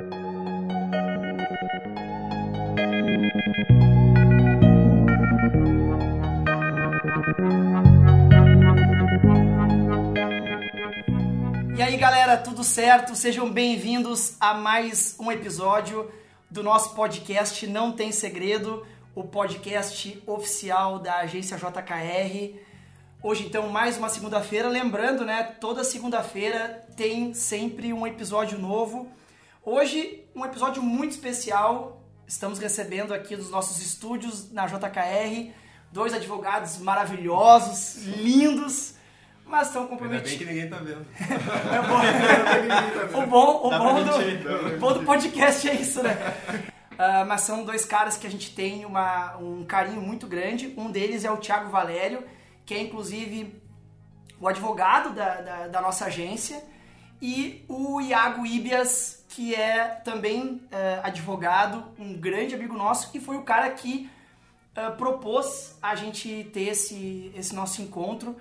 E aí galera, tudo certo? Sejam bem-vindos a mais um episódio do nosso podcast Não Tem Segredo, o podcast oficial da agência JKR. Hoje então mais uma segunda-feira, lembrando, né, toda segunda-feira tem sempre um episódio novo. Hoje um episódio muito especial. Estamos recebendo aqui dos nossos estúdios na JKR dois advogados maravilhosos, lindos mas estão comprometidos. Ainda bem que ninguém tá vendo. é bom. o bom, o bom do, bom do podcast é isso, né? Uh, mas são dois caras que a gente tem uma, um carinho muito grande. Um deles é o Thiago Valério, que é inclusive o advogado da, da, da nossa agência, e o Iago Ibias, que é também uh, advogado, um grande amigo nosso, e foi o cara que uh, propôs a gente ter esse, esse nosso encontro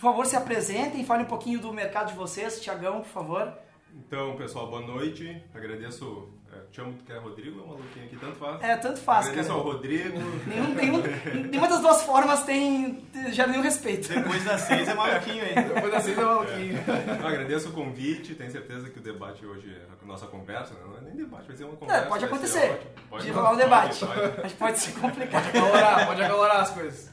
por favor, se apresentem, falem um pouquinho do mercado de vocês. Tiagão, por favor. Então, pessoal, boa noite. Agradeço. É, te amo, que é Rodrigo ou maluquinho aqui? Tanto faz. É, tanto faz. Agradeço cara. ao Rodrigo. Nenhum, nenhum, nenhuma das duas formas tem já nenhum respeito. Depois das seis é maluquinho ainda. Depois das seis é maluquinho. É. agradeço o convite. Tenho certeza que o debate hoje, a nossa conversa, não é nem debate, vai ser uma conversa. É, pode acontecer. Pode de rolar um debate. Pode, pode. Mas pode ser complicado. Pode acalorar, pode acalorar as coisas.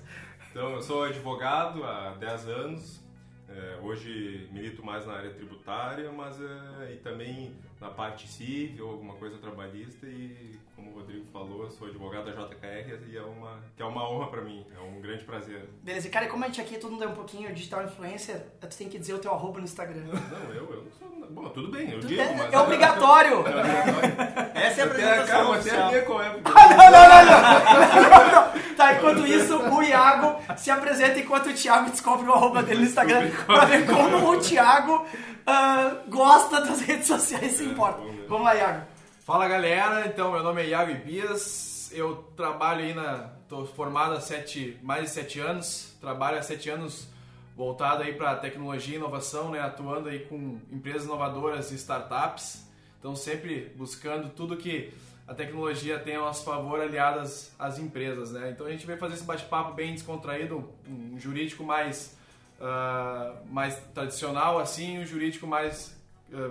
Então, eu sou advogado há 10 anos. É, hoje milito mais na área tributária, mas é, e também na parte civil, alguma coisa trabalhista e como o Rodrigo falou, eu sou advogado da JKR e é uma que é uma honra para mim, é um grande prazer. Beleza, e cara, como a gente aqui todo mundo é um pouquinho digital influencer, tu tem que dizer o teu arroba no Instagram. Não, eu, eu não sou. Bom, tudo bem, eu tudo digo, é, mas. É obrigatório! É obrigatório. Essa é a apresentação. Até, calma, até qual é. Ah, não, não, não, não, não. Tá, enquanto isso, o Iago se apresenta enquanto o Thiago descobre o arroba dele no Instagram pra ver como o Thiago uh, gosta das redes sociais e se importa. Vamos lá, Iago. Fala galera, então meu nome é Iago Ibias, eu trabalho aí na. tô formado há sete, mais de sete anos, trabalho há sete anos voltado aí para tecnologia e inovação, né, atuando aí com empresas inovadoras e startups. Então sempre buscando tudo que a tecnologia tem a nosso favor aliadas às empresas, né? Então a gente veio fazer esse bate-papo bem descontraído, um jurídico mais uh, mais tradicional assim, um jurídico mais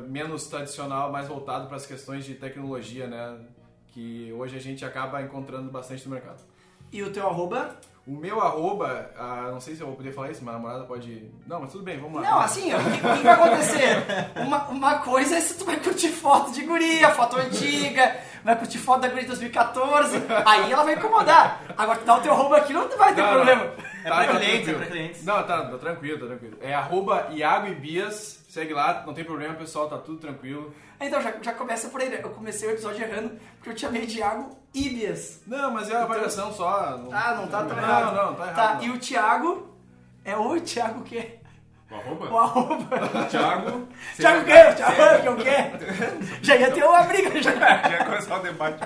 menos tradicional, mais voltado para as questões de tecnologia, né? Que hoje a gente acaba encontrando bastante no mercado. E o teu arroba? O meu arroba, ah, não sei se eu vou poder falar isso, minha namorada pode. Não, mas tudo bem, vamos lá. Não, assim, o que, o que vai acontecer? Uma, uma coisa é se tu vai curtir foto de guria, foto antiga, vai curtir foto da guria de 2014, aí ela vai incomodar. Agora, tu dá o teu arroba aqui, não vai ter Não, problema. É Tá pra tranquilo. clientes, é pra clientes. Não, tá, tá tranquilo, tá tranquilo. É arroba Iago e Bias, segue lá, não tem problema, pessoal, tá tudo tranquilo. Então, já, já começa por aí, né? Eu comecei o episódio errando porque eu te chamei de Iago Ibias. Não, mas é uma variação só. Não... Ah, não tá tão não, errado. Não, não, tá errado. Tá, não. e o Thiago é o Thiago o quê? O arroba? O arroba. Thiago. Thiago o quê? Thiago que o quê? Já ia ter uma briga já. Já ia começar o debate.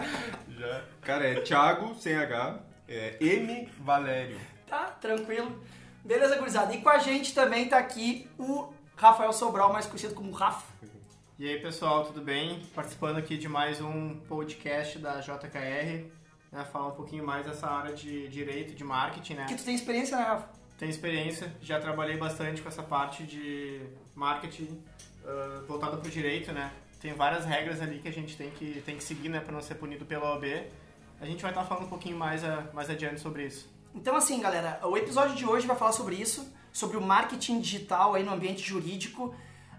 Já. Cara, é Thiago sem H, é M Valério. Tá, tranquilo. Beleza, gurizada. E com a gente também tá aqui o Rafael Sobral, mais conhecido como Rafa. E aí pessoal, tudo bem? Participando aqui de mais um podcast da JKR, né? Falar um pouquinho mais dessa área de direito, de marketing, né? Que tu tem experiência, né, Rafa? Tenho experiência, já trabalhei bastante com essa parte de marketing uh, voltada para o direito, né? Tem várias regras ali que a gente tem que, tem que seguir, né, para não ser punido pela OAB. A gente vai estar falando um pouquinho mais, a, mais adiante sobre isso. Então, assim, galera, o episódio de hoje vai falar sobre isso, sobre o marketing digital aí no ambiente jurídico.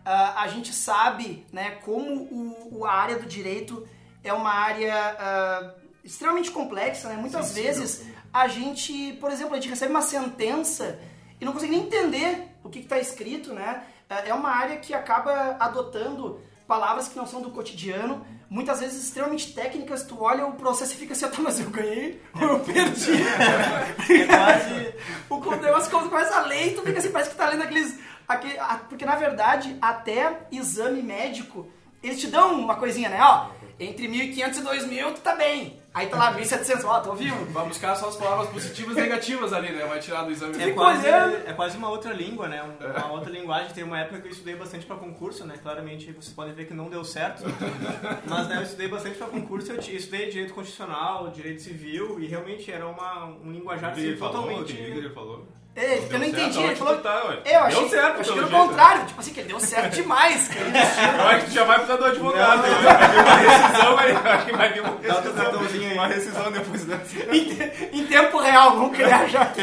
Ah, a gente sabe, né, como o, a área do direito é uma área ah, extremamente complexa, né? Muitas vezes a gente, por exemplo, a gente recebe uma sentença e não consegue nem entender o que está escrito, né? Ah, É uma área que acaba adotando palavras que não são do cotidiano, muitas vezes extremamente técnicas, tu olha o processo e fica assim, "Ah, tá, mas eu ganhei ou eu perdi? É quase... o negócio quando começa a ler, tu fica assim, parece que tá lendo aqueles... aquele- porque na verdade, até exame médico, eles te dão uma coisinha, né? Ó, entre 1.500 e 2.000 tu tá bem. Aí tá lá 1.700, ó, tô vivo. Vai buscar só as palavras positivas e negativas ali, né? Vai tirar do exame. É quase, é quase uma outra língua, né? Um- Uma outra linguagem. Tem uma época que eu estudei bastante pra concurso, né? Claramente vocês podem ver que não deu certo. Mas né, eu estudei bastante pra concurso. Eu estudei direito constitucional, direito civil e realmente era uma, um linguajar assim, falou? totalmente. O que ele falou? Ei, eu Deu não certo, entendi. Ele falou. tá, ué? Eu Deu achei, certo, eu achei que pelo era o jeito. contrário. Tipo assim, que deu certo demais. cara. Eu acho que tu já vai precisar do advogado. né? Vai vir uma rescisão, vai, acho que vai vir uma rescisão, aí. uma rescisão depois dessa. em, em tempo real, vamos criar já aqui.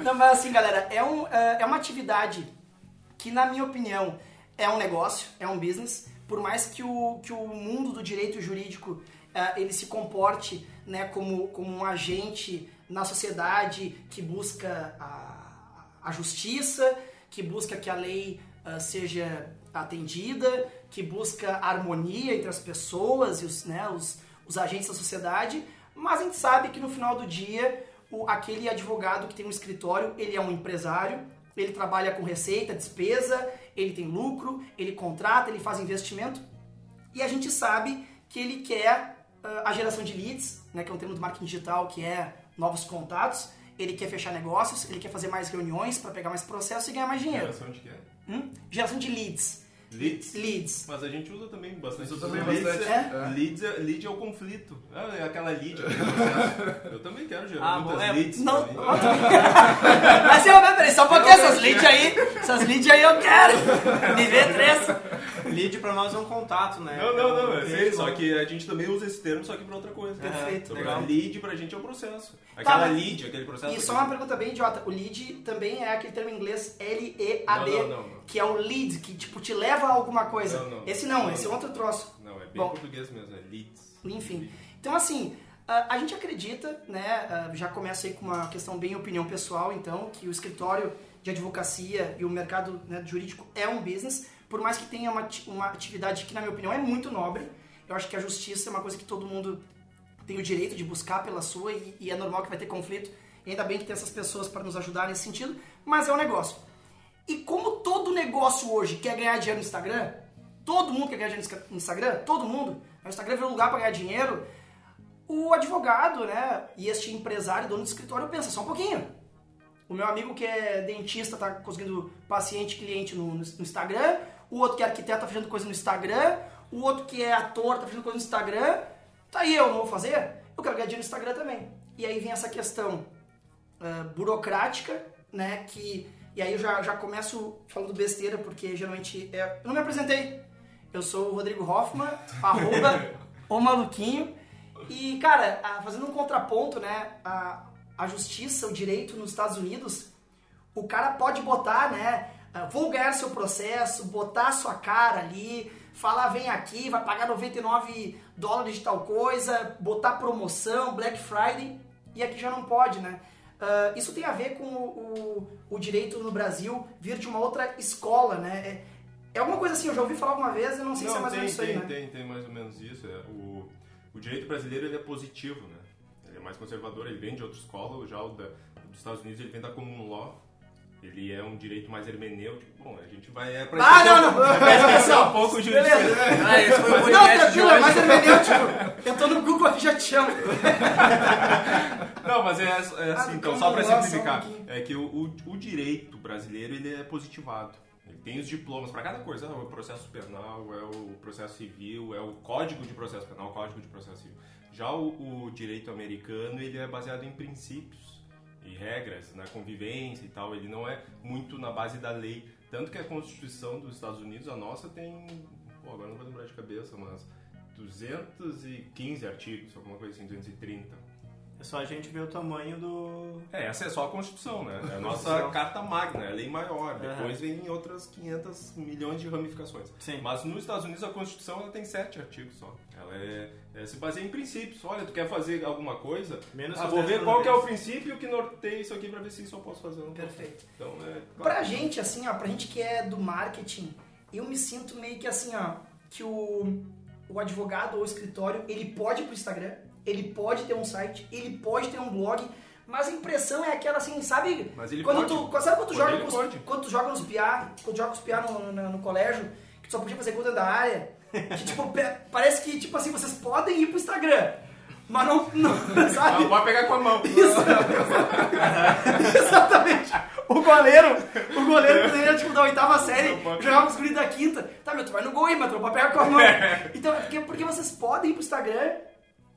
Não, mas assim, galera, é, um, é é uma atividade que, na minha opinião, é um negócio, é um business. Por mais que o, que o mundo do direito jurídico eh, ele se comporte né, como, como um agente na sociedade que busca a, a justiça, que busca que a lei ah, seja atendida, que busca harmonia entre as pessoas e os, né, os, os agentes da sociedade, mas a gente sabe que no final do dia, o, aquele advogado que tem um escritório, ele é um empresário, ele trabalha com receita, despesa, ele tem lucro, ele contrata, ele faz investimento, e a gente sabe que ele quer ah, a geração de leads, né, que é um termo do marketing digital, que é novos contatos, ele quer fechar negócios, ele quer fazer mais reuniões para pegar mais processos e ganhar mais dinheiro. Geração de quê? Hum? Geração de leads. Leads? Leads. Mas a gente usa também bastante. Usa também leads, bastante, É, é. Leads, é, lead é o conflito. Ah, é aquela lead. Eu também quero gerar Ah, muitas bom, é, leads. Não, pra mim. mas eu, peraí, só um pouquinho, essas leads aí, essas leads aí eu quero. Nível 3. Lead pra nós é um contato, né? Não, não, não, eu Um sei, só que a gente também usa esse termo, só que pra outra coisa. Perfeito, Então, legal. Lead pra gente é o processo. Aquela Tá, lead, aquele processo. E só uma pergunta bem idiota, o lead também é aquele termo em inglês L-E-A-D, Não, não, não, não. que é o lead, que tipo te leva a alguma coisa. Não, não. Esse não, Não, esse é outro troço. Não, é bem Bom. português mesmo, é leads. Enfim. Então, assim, a gente acredita, né? Já começa aí com uma questão bem opinião pessoal, então, que o escritório de advocacia e o mercado né, jurídico é um business, por mais que tenha uma, uma atividade que, na minha opinião, é muito nobre. Eu acho que a justiça é uma coisa que todo mundo tem o direito de buscar pela sua e, e é normal que vai ter conflito. E ainda bem que tem essas pessoas para nos ajudar nesse sentido, mas é um negócio. E como todo negócio hoje quer ganhar dinheiro no Instagram, todo mundo quer ganhar dinheiro no Instagram, todo mundo, o Instagram virou um lugar para ganhar dinheiro, o advogado, né, e este empresário, dono do escritório, pensa só um pouquinho. O meu amigo que é dentista tá conseguindo paciente, cliente no, no Instagram, o outro que é arquiteto tá fazendo coisa no Instagram, o outro que é ator tá fazendo coisa no Instagram, tá aí eu não vou fazer? Eu quero ganhar dinheiro no Instagram também. E aí vem essa questão ah, burocrática, né, que... E aí eu já, já começo falando besteira, porque geralmente... É, eu não me apresentei. Eu sou o Rodrigo Hoffman, arroba o maluquinho. E, cara, ah, fazendo um contraponto, né, a, a justiça, o direito nos Estados Unidos, o cara pode botar, né, vou ganhar seu processo, botar sua cara ali, falar vem aqui, vai pagar 99 dólares de tal coisa, botar promoção, Black Friday, e aqui já não pode, né. Ah, isso tem a ver com o, o, o direito no Brasil vir de uma outra escola, né. É, é alguma coisa assim, eu já ouvi falar alguma vez, eu não sei se é mais ou tem, menos isso aí, tem, né. tem, tem mais ou menos isso. É, o, o direito brasileiro ele é positivo, né? Ele é mais conservador, ele vem de outra escola, já o da, dos Estados Unidos ele vem da common law. Ele é um direito mais hermenêutico. Bom, a gente vai... É pra Ah, não, um- não, presta atenção. um pouco o. Ah, esse foi o Não, tranquilo, é mais hermenêutico. Eu tô no Google aqui já te chamo. Não, mas é, é assim, Ah, então, só pra simplificar, um é que o, o, o direito brasileiro ele é positivado. Ele tem os diplomas para cada coisa, é o processo penal, é o processo civil, é o código de processo penal, o código de processo civil. Já o, o direito americano, ele é baseado em princípios e regras, na convivência e tal, ele não é muito na base da lei. Tanto que a Constituição dos Estados Unidos, a nossa, tem, pô, agora não vou lembrar de cabeça, mas 215 artigos, alguma coisa assim, 230. É só a gente ver o tamanho do. É, essa é só a Constituição, né? É a nossa. Carta Magna, é a lei maior. Aham. Depois vem outras 500 milhões de ramificações. Sim. Mas nos Estados Unidos a Constituição ela tem sete artigos só. Ela é, é, se baseia em princípios. Olha, tu quer fazer alguma coisa? Menos ah, vou ver qual que é o princípio que norteia isso aqui pra ver se isso eu posso fazer ou não posso. Perfeito. Então, é... Pra gente, assim, ó, pra gente que é do marketing, eu me sinto meio que assim, ó, que o, o advogado ou o escritório, ele pode ir pro Instagram, ele pode ter um site, ele pode ter um blog, mas a impressão é aquela assim, sabe? Mas ele quando pode. tu, sabe quando tu joga com quando tu joga nos piá, quando tu joga os piá no, no, no colégio, que tu só podia fazer gol dentro da área, que tipo, parece que tipo assim, vocês podem ir pro Instagram. mas não, não sabe? Não pode pegar com a mão. Isso. Exatamente. O goleiro, o goleiro que era tipo da oitava série, jogava os guris da quinta. Tá, meu, tu vai no gol aí, mas tu não pode pegar com a mão. Então, é porque, porque vocês podem ir pro Instagram,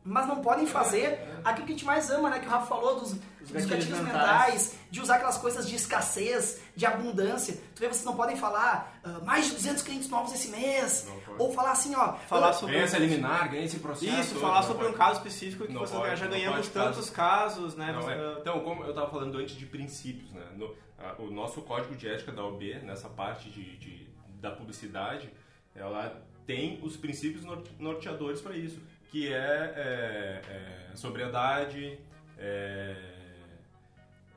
mas não podem fazer aquilo que a gente mais ama, né? Que o Rafa falou dos, dos gatilhos gatilhos mentais. mentais. de usar aquelas coisas de escassez, de abundância. Tu vê, vocês não podem falar ah, mais de 200 clientes novos esse mês. Ou falar assim, ó. Falar sobre Ganha esse eliminar, ganha esse processo. Isso, falar sobre um pode. caso específico que Não vocês pode, já ganhamos tantos casos, né? Não, Você- é. Então, como eu estava falando antes de princípios, né? No- a- o nosso código de ética da OB, nessa parte de, de- da publicidade, ela tem os princípios nor- norteadores para isso, que é, é, é sobriedade, é,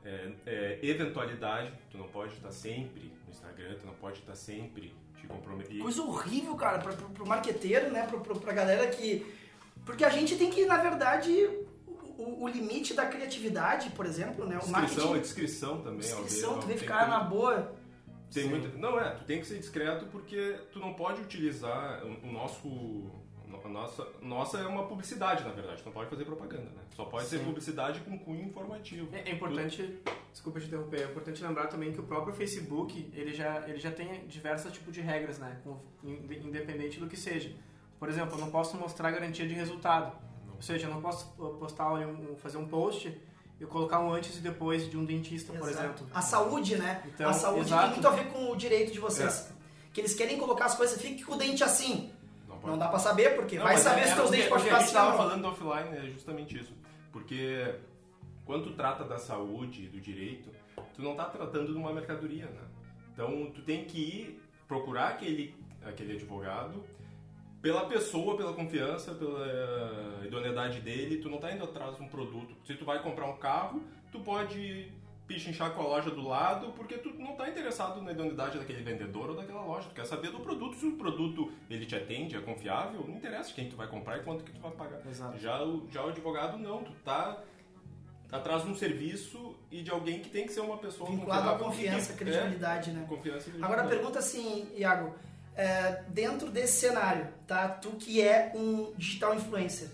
é, é eventualidade. Tu não pode estar sempre no Instagram, tu não pode estar sempre te comprometendo. Coisa horrível, cara, pra, pro, pro marqueteiro, né? Pro, pro, pra galera que. Porque a gente tem que, na verdade, o, o limite da criatividade, por exemplo, né? O Descrição, é marketing. descrição também. Descrição, tu que ficar na boa. Tem Sim. muita- não é, tu tem que ser discreto porque tu não pode utilizar o, o nosso. A nossa, nossa é uma publicidade, na verdade. Não pode fazer propaganda, né? Só pode ser Sim. publicidade com cunho informativo. É, é importante, desculpa te interromper, é importante lembrar também que o próprio Facebook, ele já, ele já tem diversos tipos de regras, né? Com- in- independente do que seja. Por exemplo, eu não posso mostrar garantia de resultado. Ou seja, eu não posso postar um, fazer um post e colocar um antes e depois de um dentista, por Exato. exemplo. A saúde, né? Então, a saúde exato. tem muito a ver com o direito de vocês. Que eles querem colocar as coisas, fique com o dente assim. Não pode. Não dá pra saber, porque Não, vai saber é- se é teus o dentes podem ficar assim. não. falando offline é justamente isso. Porque quando tu trata da saúde e do direito, tu não tá tratando de uma mercadoria, né? Então tu tem que ir procurar aquele, aquele advogado pela pessoa, pela confiança, pela eh, idoneidade dele, tu não tá indo atrás de um produto. Se tu vai comprar um carro, tu pode pichinchar com a loja do lado, porque tu não tá interessado na idoneidade daquele vendedor ou daquela loja. Tu quer saber do produto. Se o produto ele te atende, é confiável, não interessa quem tu vai comprar e quanto que tu vai pagar. Exato. Já o, já o advogado não, tu tá atrás de um serviço e de alguém que tem que ser uma pessoa Vinculado à confiança, que- credibilidade, né? É, confiança e Agora credibilidade. pergunta assim, Iago, é, dentro desse cenário, tá? Tu que é um digital influencer,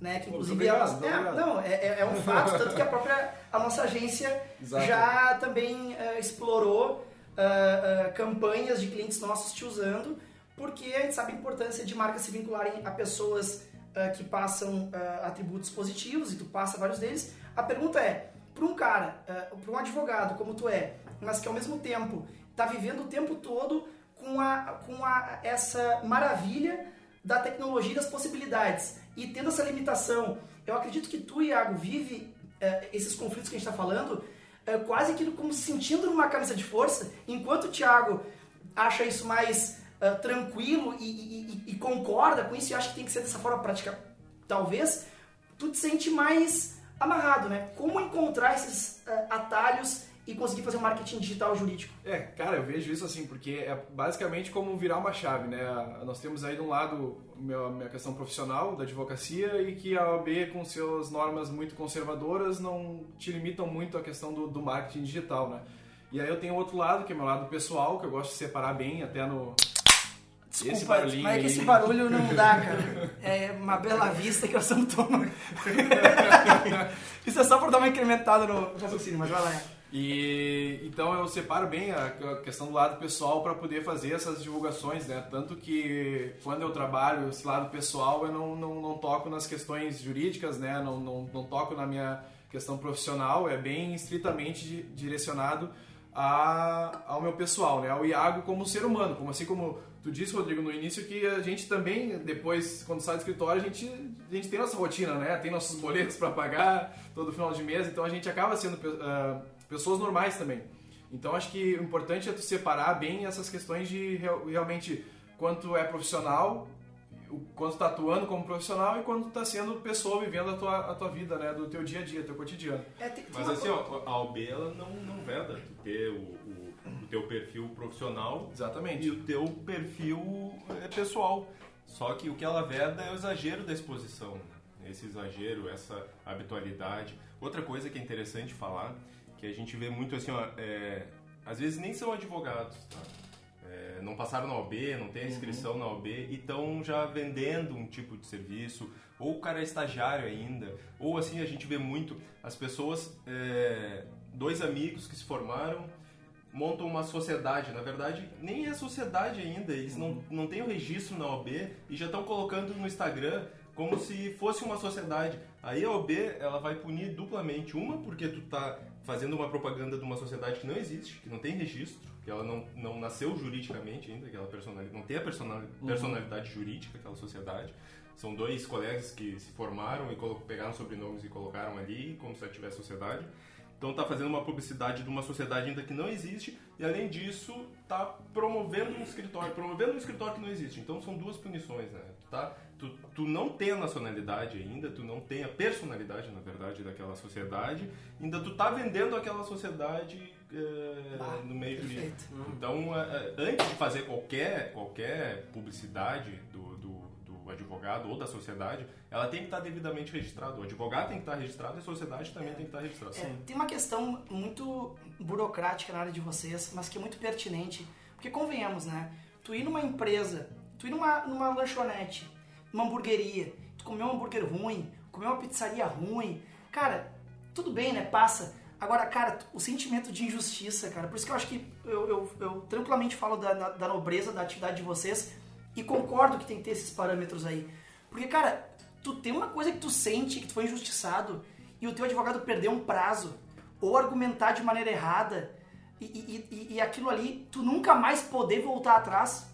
né? Que inclusive é, obrigado, é, obrigado. não, é, é- é um fato, tanto que a própria a nossa agência Exato. já também é, explorou é, é, campanhas de clientes nossos te usando, porque a gente sabe a importância de marcas se vincularem a pessoas que passam atributos positivos e tu passa vários deles. A pergunta é, para um cara, para um advogado como tu é, mas que ao mesmo tempo está vivendo o tempo todo com, a, com a, essa maravilha da tecnologia e das possibilidades e tendo essa limitação, eu acredito que tu, Iago, vive esses conflitos que a gente está falando eh, quase que como se sentindo numa camisa de força, enquanto o Thiago acha isso mais eh, tranquilo e, e- e- concorda com isso e acha que tem que ser dessa forma prática, talvez, tu te sente mais amarrado, né? Como encontrar esses eh, atalhos e conseguir fazer um marketing digital jurídico? É, cara, eu vejo isso assim, porque é basicamente como virar uma chave, né? Nós temos aí de um lado a minha questão profissional da advocacia e que a OAB, com suas normas muito conservadoras, não te limitam muito a questão do, do marketing digital, né? E aí eu tenho outro lado, que é o meu lado pessoal, que eu gosto de separar bem, até no... Esse Desculpa, barulhinho mas é que esse barulho não dá, cara. É uma bela vista que eu tomo. Isso é só pra dar uma incrementada no raciocínio, mas vai lá. E então eu separo bem a questão do lado pessoal para poder fazer essas divulgações, né? Tanto que quando eu trabalho esse lado pessoal, eu não, não, não toco nas questões jurídicas, né? Não, não, não toco na minha questão profissional, é bem estritamente di- direcionado a, ao meu pessoal, né? Ao Iago como ser humano, como assim como tu disse, Rodrigo, no início que a gente também, depois, quando sai do escritório, a gente, a gente tem nossa rotina, né? Tem nossos boletos para pagar todo final de mês, então a gente acaba sendo ah, pessoas normais também. Então acho que o importante é tu separar bem essas questões de real- realmente quanto é profissional, o quanto tá atuando como profissional e quanto tá sendo pessoa vivendo a tua, a tua vida, né? Do teu dia a dia, teu cotidiano. É, tem- tem Mas assim, coisa- ó, a OB ela não, não veda tu ter o, o, o teu perfil profissional Exatamente. e o teu perfil é, pessoal. Só que o que ela veda é o exagero da exposição. né? Esse exagero, essa habitualidade. Outra coisa que é interessante falar, que a gente vê muito assim, ó, é, às vezes nem são advogados, tá? é, não passaram na OB, não tem a inscrição na OB e estão já vendendo um tipo de serviço, ou o cara é estagiário ainda, ou assim a gente vê muito as pessoas, é, dois amigos que se formaram, montam uma sociedade, na verdade nem é sociedade ainda, eles não, não têm o registro na OB e já estão colocando no Instagram como se fosse uma sociedade. Aí a OB ela vai punir duplamente, uma porque tu tá fazendo uma propaganda de uma sociedade que não existe, que não tem registro, que ela não, não nasceu juridicamente ainda, que ela personalidade, não tem a personalidade, personalidade jurídica aquela sociedade. São dois colegas que se formaram e pegaram sobrenomes e colocaram ali, como se ela tivesse sociedade. Então tá fazendo uma publicidade de uma sociedade ainda que não existe e além disso tá promovendo um escritório, promovendo um escritório que não existe. Então são duas punições, né? Tu, tá, tu, tu não tem a nacionalidade ainda, tu não tem a personalidade, na verdade, daquela sociedade, ainda tu tá vendendo aquela sociedade eh, Ah, no meio jurídico. perfeito. Então, eh, antes de fazer qualquer, qualquer publicidade do, do, do advogado ou da sociedade, ela tem que estar devidamente registrada. O advogado tem que estar registrado e a sociedade também tem que estar registrada. É, tem uma questão muito burocrática na área de vocês, mas que é muito pertinente. Porque convenhamos, né? Tu ir numa empresa, tu ir numa, numa lanchonete, numa hamburgueria, tu comer um hambúrguer ruim, comer uma pizzaria ruim, cara, tudo bem, né? Passa. Agora, cara, o sentimento de injustiça, cara, por isso que eu acho que eu, eu, eu tranquilamente falo da, da, da nobreza da atividade de vocês e concordo que tem que ter esses parâmetros aí. Porque, cara, tu tem uma coisa que tu sente que tu foi injustiçado e o teu advogado perdeu um prazo ou argumentar de maneira errada e, e, e, e aquilo ali, tu nunca mais poder voltar atrás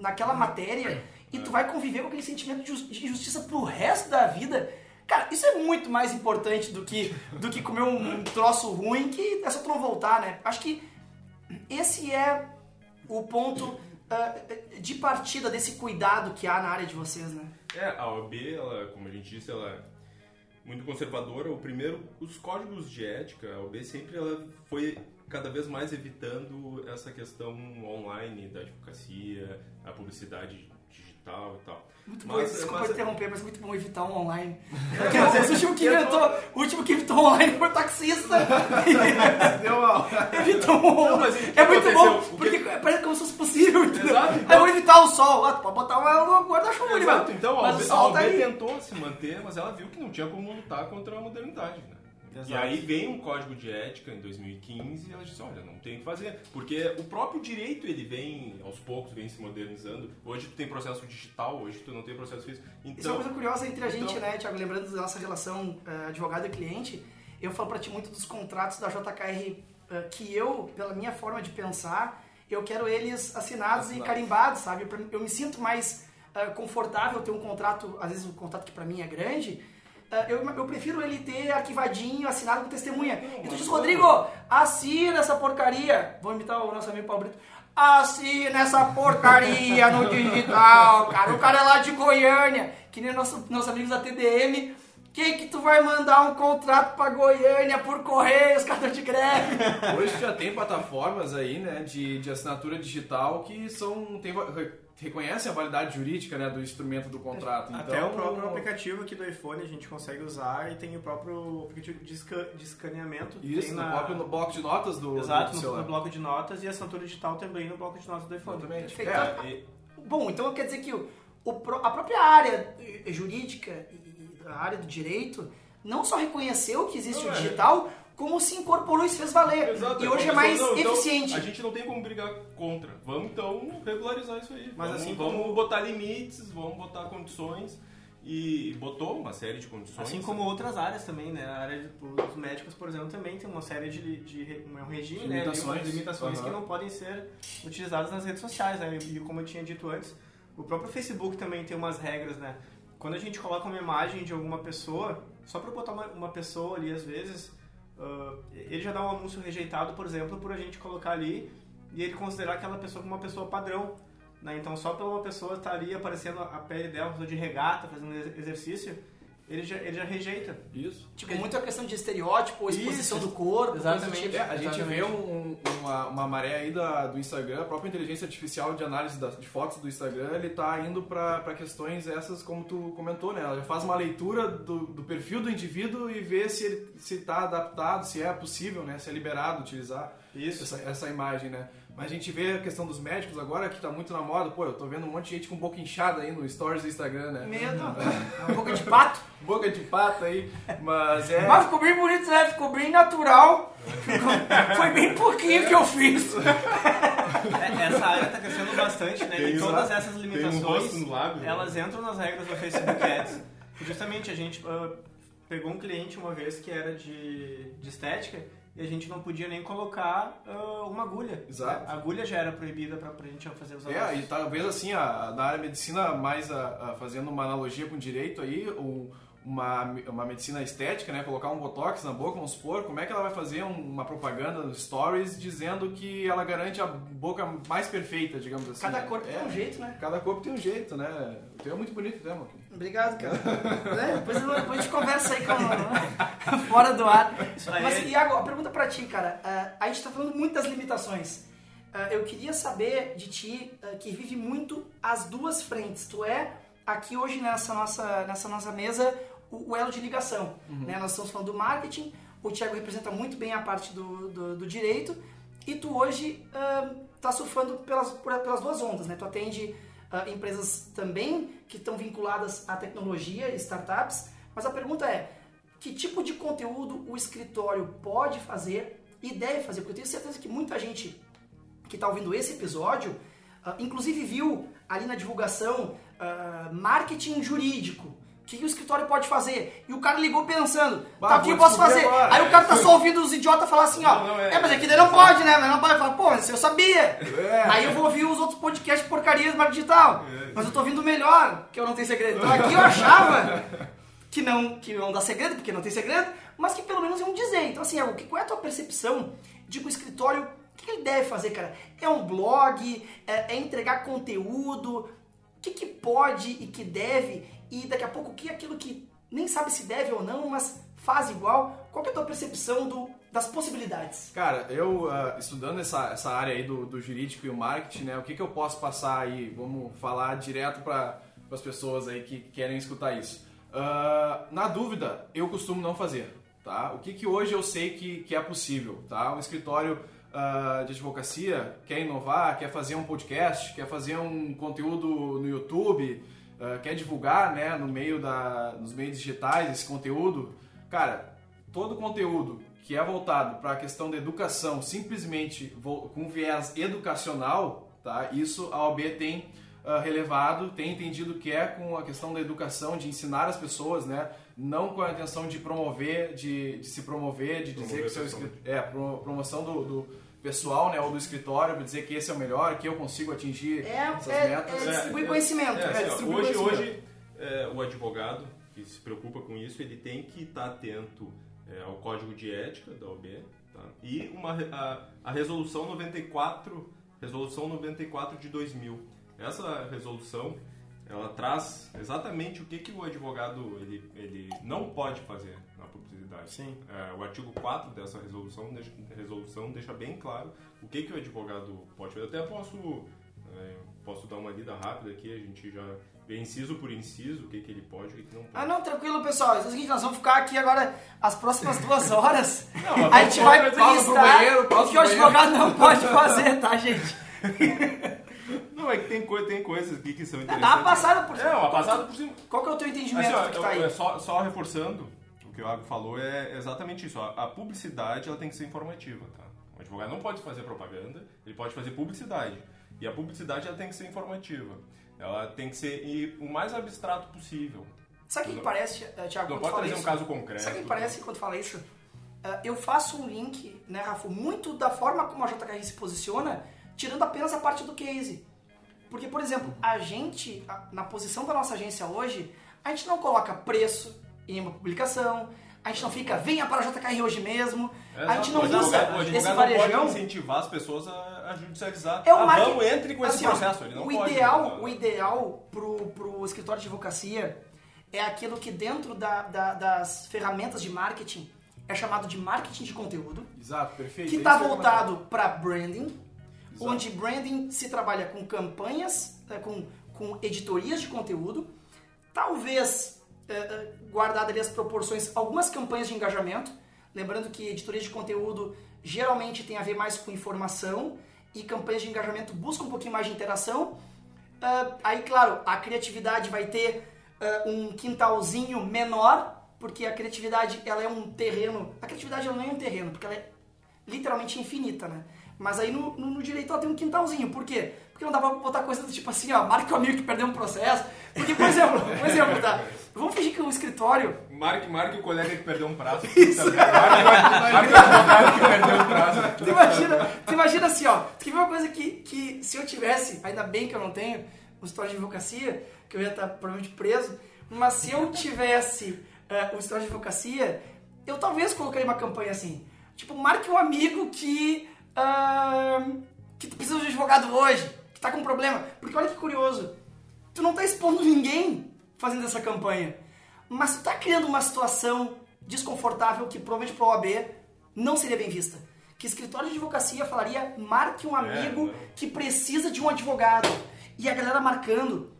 naquela matéria e tu vai conviver com aquele sentimento de jus- de injustiça pro resto da vida. Cara, isso é muito mais importante do que, do que comer um troço ruim que é só tu não voltar, né? Acho que esse é o ponto ah, de partida desse cuidado que há na área de vocês, né? É, a OAB, ela, como a gente disse, ela é muito conservadora. O primeiro, os códigos de ética, a OAB sempre ela foi cada vez mais evitando essa questão online da advocacia, a publicidade digital e tal. Muito bom, Mas- desculpa mas- interromper, mas muito bom evitar um online. Porque o último que inventou, o último que evitou online foi o taxista. Deu mal. Evitou um Não, mas o que É muito bom, porque parece como se fosse possível, entendeu? Exato, Aí então- eu vou evitar o sol, ah, tu pode botar uma, uma guarda-chuva ali, Exato, então Mas a sol tá aí. tentou se manter, mas ela viu que não tinha como lutar contra a modernidade, né? E Exato. aí veio um código de ética em 2015 e ela disse, olha, não tem o que fazer. Porque o próprio direito, ele vem, aos poucos, vem se modernizando. Hoje tu tem processo digital, hoje tu não tem processo físico. Isso é uma Então, coisa curiosa entre a gente, então- né, Thiago? Lembrando da nossa relação eh, advogado e cliente, eu falo pra ti muito dos contratos da JKR eh, que eu, pela minha forma de pensar, eu quero eles assinados e carimbados, sabe? Eu me sinto mais eh, confortável ter um contrato, às vezes um contrato que pra mim é grande, eu, eu prefiro ele ter arquivadinho, assinado com testemunha. Não, E tu diz. Rodrigo, assina essa porcaria. Vou imitar o nosso amigo Paulo Brito. Assina essa porcaria no digital, cara. O cara é lá de Goiânia, que nem nosso, nossos amigos da TDM. Quem que tu vai mandar um contrato pra Goiânia por correio, os cartões de greve? Hoje já tem plataformas aí, né, de, de assinatura digital que são tem, reconhecem a validade jurídica, né, do instrumento do contrato. Até Então, o próprio aplicativo aqui do iPhone a gente consegue usar e tem o próprio aplicativo de, esca- de escaneamento. Isso, tem no, na- próprio no bloco de notas do, Exato, do no, bloco de notas e assinatura digital também no bloco de notas do iPhone. Exatamente. Perfeito. é, e- Bom, então quer dizer que o, o a própria área eh, jurídica a área do direito não só reconheceu que existe Não, o é. digital, como se incorporou e se fez valer. Exato, e é hoje é como mais não, então, eficiente. a gente não tem como brigar contra. Vamos então regularizar isso aí. Mas vamos, assim vamos como- botar limites, vamos botar condições. E botou uma série de condições. Assim como outras áreas também, né? A área dos médicos, por exemplo, também tem uma série de, de, um regime, né? ali, Limitações. umas limitações que Aham. não podem ser utilizadas nas redes sociais, né? E como eu tinha dito antes, o próprio Facebook também tem umas regras, né? Quando a gente coloca uma imagem de alguma pessoa, só para botar uma, uma pessoa ali, às vezes, ah, ele já dá um anúncio rejeitado, por exemplo, por a gente colocar ali e ele considerar aquela pessoa como uma pessoa padrão. Né? Então, só pela uma pessoa estar ali aparecendo a pele dela, uma pessoa de regata, fazendo ex- exercício, ele já, ele já rejeita. Isso. Tipo, muito a questão de estereótipo, ou exposição Isso. do corpo. Exatamente. tipo. É, a gente Exatamente. vê um- uma, uma maré aí da, do Instagram, a própria inteligência artificial de análise das- de fotos do Instagram, ele tá indo para questões essas, como tu comentou, né? Ela já faz uma leitura do, do perfil do indivíduo e vê se ele se tá adaptado, se é possível, né? Se é liberado utilizar Isso. essa, essa imagem, né? Mas a gente vê a questão dos médicos agora, que tá muito na moda. Pô, eu tô vendo um monte de gente com boca inchada aí no stories do Instagram, né? Medo. É boca de pato. boca de pato aí, mas é... Mas ficou bem bonito, né? Ficou bem natural. Foi bem pouquinho que eu fiz. É, Essa área tá crescendo bastante, né? Tem e um- todas essas um limitações, no lábio, né? elas entram nas regras do Facebook Ads. Justamente, a gente ah, pegou um cliente uma vez que era de, de estética e a gente não podia nem colocar ah, uma agulha. Exato. A agulha já era proibida pra, pra gente fazer os É, anúncios. e talvez assim, a, da área medicina, mais a, a- fazendo uma analogia com direito aí, um- uma, uma medicina estética, né? Colocar um botox na boca, vamos supor, como é que ela vai fazer um- uma propaganda no stories dizendo que ela garante a boca mais perfeita, digamos assim. Cada corpo é, tem um jeito, né? Cada corpo tem um jeito, né? O teu é muito bonito, né? Obrigado, cara. É, depois, eu- depois a gente conversa aí com, fora do ar. Mas, é- Iago, a pergunta pra ti, cara. Ah, a gente tá falando muito das limitações. Ah, eu queria saber de ti, ah, que vive muito as duas frentes. Tu é, aqui hoje nessa nossa, nessa nossa mesa, o, o elo de ligação. Né? Nós estamos falando do marketing, o Thiago representa muito bem a parte do, do, do direito, e tu hoje está surfando pelas, pelas duas ondas. Né? Tu atende ah, empresas também que estão vinculadas à tecnologia, startups, mas a pergunta é, que tipo de conteúdo o escritório pode fazer e deve fazer? Porque eu tenho certeza que muita gente que está ouvindo esse episódio, ah, inclusive viu ali na divulgação ah, marketing jurídico. O que, que o escritório pode fazer? E o cara ligou pensando, Bah, tá, o que eu posso fazer? agora. Aí o cara tá só ouvindo os idiotas falar assim, ó, Não, não, é, é- mas aqui daí não pode, né? Mas não pode. Fala, pô, isso eu sabia. É. Aí eu vou ouvir os outros podcasts porcarias do marketing digital. Mas eu tô ouvindo o melhor, que eu não tenho segredo. Então aqui eu achava que não, que não dá segredo, porque não tem segredo, mas que pelo menos iam dizer. Então, assim, Iago, que- qual é a tua percepção de que o escritório, o que ele deve fazer, cara? É um blog? É, é entregar conteúdo? O que, que pode e que deve? E daqui a pouco, que é aquilo que nem sabe se deve ou não, mas faz igual? Qual é a tua percepção do, das possibilidades? Cara, eu ah, estudando essa, essa área aí do, do jurídico e o marketing, né? O que, que eu posso passar aí? Vamos falar direto para as pessoas aí que querem escutar isso. Ah, na dúvida, eu costumo não fazer, tá? O que, que hoje eu sei que, que é possível, tá? Um escritório ah, de advocacia quer inovar, quer fazer um podcast, quer fazer um conteúdo no YouTube, ah, quer divulgar, né? No meio da, nos meios digitais esse conteúdo. Cara, todo conteúdo que é voltado para a questão da educação, simplesmente com viés educacional, tá? Isso a OAB tem ah, relevado, tem entendido que é com a questão da educação, de ensinar as pessoas, né? Não com a intenção de promover, de, de se promover, de dizer Promover que o seu é pro- promoção do, do pessoal, né? Ou do escritório, para dizer que esse é o melhor, que eu consigo atingir É, essas é, metas. é distribuir conhecimento. É, É, assim, distribuir hoje, conhecimento. hoje é, o advogado que se preocupa com isso, ele tem que estar atento é, ao código de ética da OB tá? e uma, a, a resolução 94, resolução 94 de 2000. Essa resolução ela traz exatamente o que, que o advogado ele, ele não pode fazer publicidade. Sim. É, o artigo 4 dessa resolução deixa, resolução deixa bem claro o que, que o advogado pode fazer. Eu até posso, é, posso dar uma lida rápida aqui, a gente já vê inciso por inciso o que, que ele pode e o que, não pode. Ah, não, tranquilo, pessoal. É o seguinte, nós vamos ficar aqui agora as próximas duas horas. Não, a gente vai listar o que o advogado não pode fazer, tá, gente? Não, é que tem, coi- tem coisas aqui que são Dá interessantes. uma passada por cima. É, uma passada por cima. Qual que é o teu entendimento Assim, ó, que tá aí? é só, só reforçando que o Iago falou, é exatamente isso. A, a publicidade ela tem que ser informativa, tá? O advogado não pode fazer propaganda, ele pode fazer publicidade. E a publicidade ela tem que ser informativa. Ela tem que ser o mais abstrato possível. Sabe o que, que parece, eh, Thiago, Não pode trazer um isso? caso concreto. Sabe o que parece quando fala isso? Eh, eu faço um link, né, Rafa, muito da forma como a JKR se posiciona, tirando apenas a parte do case. Porque, por exemplo, a gente, na posição da nossa agência hoje, a gente não coloca preço em uma publicação, a gente não fica, venha para a JKR hoje mesmo, a gente não o usa advogado, esse advogado não varejão. pode incentivar as pessoas a, a judicializar. É o ah, vamos, entre com esse Assim, ó, processo. Ele não o pode. Ideal, né? o ideal pro, pro escritório de advocacia é aquilo que dentro da- da- das ferramentas de marketing é chamado de marketing de conteúdo, Exato, perfeito. que É está comentar. voltado para branding, Exato. onde branding se trabalha com campanhas, eh, com, com editorias de conteúdo, talvez guardado ali as proporções, algumas campanhas de engajamento, lembrando que editorias de conteúdo geralmente tem a ver mais com informação e campanhas de engajamento buscam um pouquinho mais de interação. Uh, aí, claro, a criatividade vai ter um quintalzinho menor, porque a criatividade ela é um terreno. A criatividade não é um terreno, porque ela é literalmente infinita, né? Mas aí no, no, no direito ela tem um quintalzinho. Por quê? Porque não dá pra botar coisa do tipo assim, ó, marque o amigo que perdeu um processo. Porque, por exemplo, por exemplo, tá? Vamos fingir que o escritório. Marque, marque o colega que perdeu um prazo. Isso. Marque, marque o advogado que perdeu um prazo. Tu imagina, tu imagina assim, ó. Tu quer ver uma coisa que, que se eu tivesse, ainda bem que eu não tenho, um história de advocacia, que eu ia estar provavelmente preso, mas se eu tivesse uh, um história de advocacia, eu talvez colocaria uma campanha assim. Tipo, marque um amigo que. Uh, que precisa de um advogado hoje, que tá com um problema. Porque olha que curioso. Tu não tá expondo ninguém fazendo essa campanha. Mas tu tá criando uma situação desconfortável que provavelmente pro OAB não seria bem vista. Que escritório de advocacia falaria, marque um é, amigo é, que precisa de um advogado. E a galera marcando.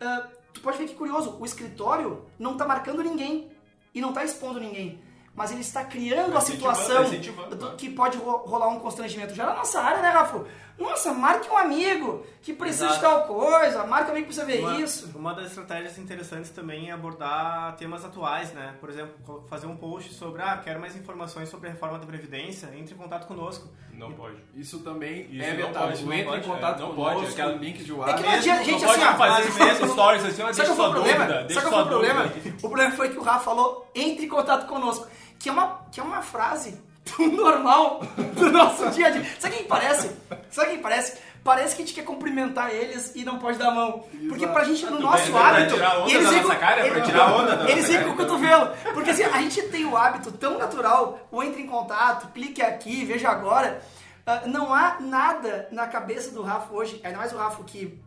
Uh, tu pode ver que curioso, o escritório não tá marcando ninguém e não tá expondo ninguém mas ele está criando a situação do, que pode rolar um constrangimento. Já na nossa área, né, Rafa? Nossa, marque um amigo que precisa Exato. de tal coisa, marque um amigo que precisa ver uma, isso. Uma das estratégias interessantes também é abordar temas atuais, né? Por exemplo, fazer um post sobre, ah, quero mais informações sobre a reforma da Previdência, entre em contato conosco. Não pode. Isso também isso é vetado. Entra em contato é, não conosco, pode, aquele link de WhatsApp. É que não adianta, gente, não assim, pode fazer mesmo stories assim, ó, deixa sua problema? dúvida, deixa sua dúvida. Problema? O problema foi que o Rafa falou, entre em contato conosco que é uma, que é uma frase normal do nosso dia a dia. Sabe quem parece? Sabe quem parece? Parece que a gente quer cumprimentar eles e não pode dar a mão. Porque pra gente, no nosso hábito. eles vêm com, cara, ele, tirar onda eles vêm com o cotovelo. Porque assim, a gente tem o hábito tão natural, o entre em contato, clique aqui, veja agora. Uh, não há nada na cabeça do Rafa hoje, ainda mais o Rafa que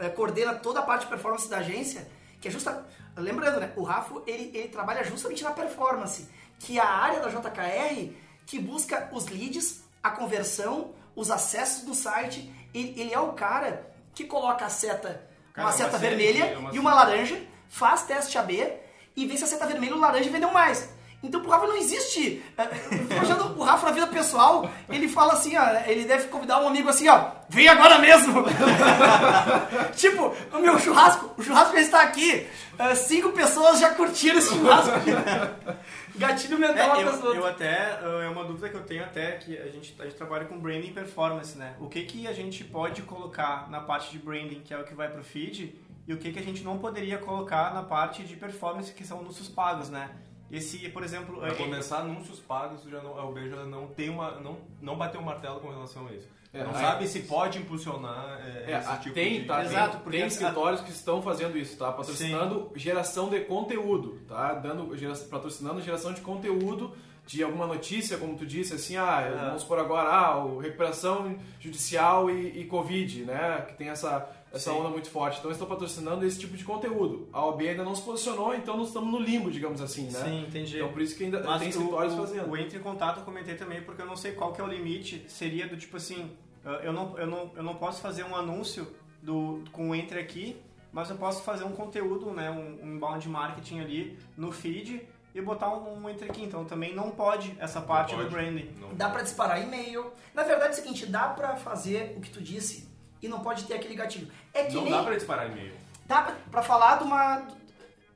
uh, coordena toda a parte de performance da agência, que é justa. Lembrando, né? O Rafa ele, ele trabalha justamente na performance que é a área da JKR que busca os leads, a conversão, os acessos do site. Ele, ele é o cara que coloca a seta, cara, uma seta vermelha é uma... e uma laranja, faz teste AB e vê se a seta vermelha e o laranja vendeu mais. Então pro Rafa não existe. Imaginando o Rafa na vida pessoal, ele fala assim, ó, ele deve convidar um amigo assim, ó, vem agora mesmo! tipo, o meu churrasco, o churrasco já está aqui. Uh, cinco pessoas já curtiram esse churrasco. Gatilho mental é, eu, eu até, é uma dúvida que eu tenho até que a gente, a gente trabalha com branding performance, né? O que que a gente pode colocar na parte de branding, que é o que vai pro feed, e o que que a gente não poderia colocar na parte de performance, que são anúncios pagos, né? Esse, por exemplo... Para é, começar, anúncios pagos, já não, a UB já não, tem uma, não, não bateu o martelo com relação a isso. É, não sabe se pode impulsionar é, é, esse tipo tem, de... Tá, Exato, tem, tem escritórios a... que estão fazendo isso, tá? Patrocinando Sim. geração de conteúdo, tá? Dando, gera, patrocinando geração de conteúdo de alguma notícia, como tu disse, assim, ah, é. vamos por agora, ah, recuperação judicial e, e Covid, né? Que tem essa essa Sim. onda muito forte. Então eles estão patrocinando esse tipo de conteúdo. A OB ainda não se posicionou, então nós estamos no limbo, digamos assim, né? Sim, entendi. Então por isso que ainda Mas tem escritórios fazendo. O entre em contato eu comentei também porque eu não sei qual que é o limite. Seria do tipo assim, eu não, eu não, eu não posso fazer um anúncio do, com o entre aqui, mas eu posso fazer um conteúdo, né, um, um inbound marketing ali no feed e botar um, um entre aqui. Então também não pode essa parte pode. do branding. Não dá para disparar e-mail. Na verdade é o seguinte, dá para fazer o que tu disse e não pode ter aquele gatilho. É que não nem... dá pra disparar e-mail. Dá pra, pra falar de uma...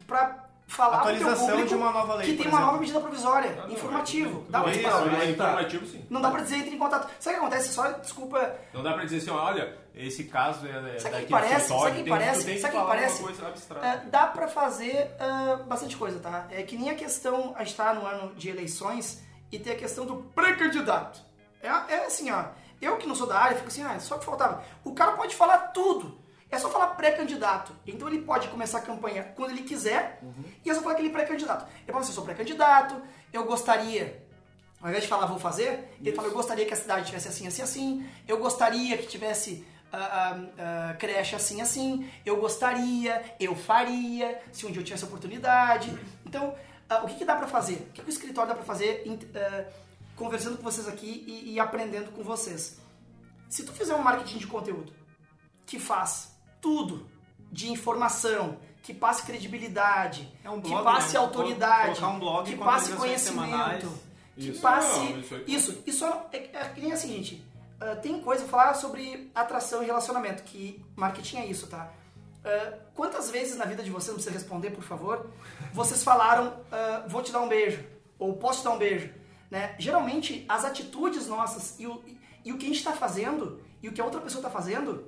Pra falar Atualização de uma nova lei, que tem uma nova medida provisória, ah, informativo. Não, dá pra disparar. É informativo, sim. Não dá pra dizer entre em contato. Sabe o que acontece? Só, desculpa... Não dá pra dizer assim, olha, esse caso é sabe que parece, sabe que parece, sabe que parece? Uh, dá pra fazer uh, bastante coisa, tá? É que nem a questão, a gente tá no ano de eleições e tem a questão do pré-candidato. É, é assim, ó... Eu que não sou da área, fico assim, ah, só que faltava. O cara pode falar tudo. É só falar pré-candidato. Então ele pode começar a campanha quando ele quiser uhum. e é só falar aquele pré-candidato. Ele fala assim, eu sou pré-candidato, eu gostaria, ao invés de falar vou fazer, ele Isso. fala, eu gostaria que a cidade tivesse assim, assim, assim, eu gostaria que tivesse uh, uh, uh, creche assim, assim, eu gostaria, eu faria, se um dia eu tivesse oportunidade. Então, o que, que dá para fazer? O que, que o escritório dá para fazer conversando com vocês aqui e, e aprendendo com vocês. Se tu fizer um marketing de conteúdo que faz tudo de informação, que passe credibilidade, é um blog, que passe né? autoridade, um blog que passe conhecimento, que isso. passe não, isso, isso, isso é, é, é que nem assim, gente. ah, tem coisa, vou falar sobre atração e relacionamento, que marketing é isso, tá? Ah, quantas vezes na vida de vocês, não precisa responder, por favor, vocês falaram, ah, vou te dar um beijo, ou posso te dar um beijo, né? Geralmente, as atitudes nossas e o, e o que a gente está fazendo, e o que a outra pessoa está fazendo,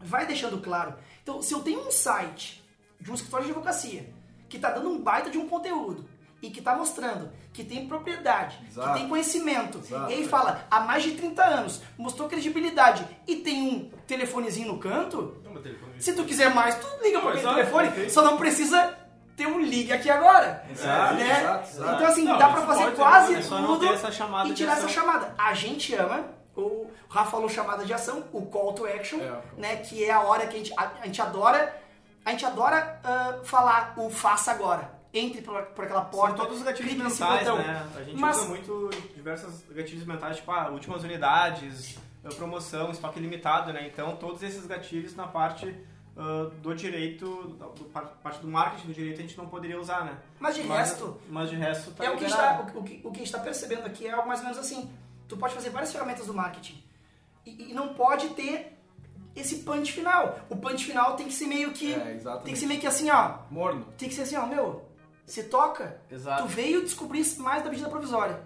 vai deixando claro. Então, se eu tenho um site de um escritório de advocacia que está dando um baita de um conteúdo e que está mostrando que tem propriedade, Exato. que tem conhecimento, Exato. e aí fala há mais de 30 anos, mostrou credibilidade e tem um telefonezinho no canto, Não, meu telefone- se tu quiser mais, tu liga para aquele telefone, só não precisa ter um ligue aqui agora. Exato, né? exato, exato. Então assim, Não, dá pra fazer pode, quase não tudo essa e tirar essa chamada. A gente ama, o Rafa falou chamada de ação, o call to action, É. né? Que é a hora que a gente, a, a gente adora, a gente adora ah, falar o faça agora. Entre por, por aquela porta. São todos os gatilhos mentais, botão. né? A gente Mas- usa muito diversos gatilhos mentais, tipo, ah, últimas unidades, promoção, estoque limitado, né? Então, todos esses gatilhos na parte ah, do direito, da do, par- parte do marketing do direito, a gente não poderia usar, né? Mas de resto, Mas de resto tá é o que, a gente liberado. tá, o, que, o que a gente está percebendo aqui é algo mais ou menos assim. Tu pode fazer várias ferramentas do marketing. E, e não pode ter esse punch final. O punch final tem que ser meio que. É, exatamente. tem que ser meio que assim, ó. Morno. Tem que ser assim, ó, meu. Você toca, Exato. tu veio descobrir mais da medida provisória.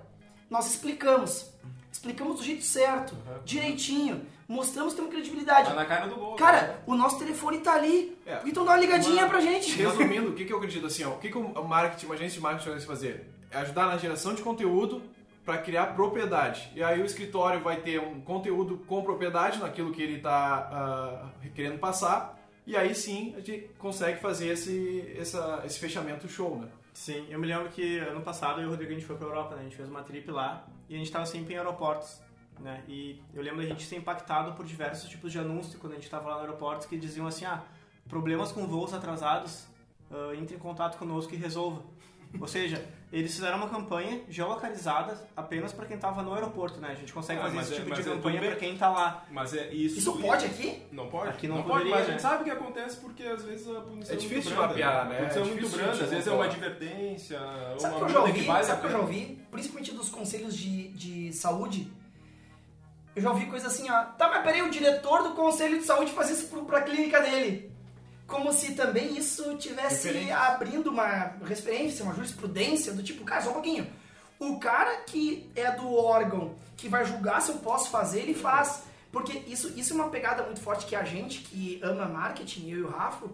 Nós explicamos. Explicamos do jeito certo, direitinho. Mostramos que temos credibilidade. Tá na cara do gol. né? Cara, o nosso telefone tá ali. É. Então dá uma ligadinha Uma- pra gente. Resumindo, o que, que eu acredito assim, ó, o que, que o marketing, uma agência de marketing vai fazer? É ajudar na geração de conteúdo para criar propriedade. E aí o escritório vai ter um conteúdo com propriedade naquilo que ele está querendo passar. E aí sim a gente consegue fazer esse, essa- esse fechamento show, né? Sim, eu me lembro que ano passado eu e o Rodrigo a gente foi pra Europa, né? A gente fez uma trip lá e a gente tava sempre em aeroportos, né? E eu lembro da gente ser impactado por diversos tipos de anúncios quando a gente tava lá no aeroporto que diziam assim, ah, problemas com voos atrasados, ah, entre em contato conosco e resolva. Ou seja, eles fizeram uma campanha geolocalizada apenas para quem tava no aeroporto, né? A gente consegue Ah, fazer mas esse é- tipo mas de é campanha para quem tá lá. Mas é isso. Isso pode aqui? Não pode? Aqui não pode, poderia, mas a né? gente sabe que acontece porque às vezes a punição É muito difícil de branda, mapear, né? A punição É é muito difícil branda, de às vezes é uma advertência, Sabe o uma que eu já ouvi? que vale a Sabe o que eu já ouvi? Principalmente dos conselhos de, de saúde. Eu já ouvi coisa assim, ó. Tá, mas peraí, o diretor do conselho de saúde faz isso pro, pra clínica dele. Como se também isso tivesse Referência. abrindo uma referência, uma jurisprudência do tipo, cara, só um pouquinho. O cara que é do órgão que vai julgar se eu posso fazer, ele faz. Porque isso, isso é uma pegada muito forte que a gente que ama marketing, eu e o Rafa,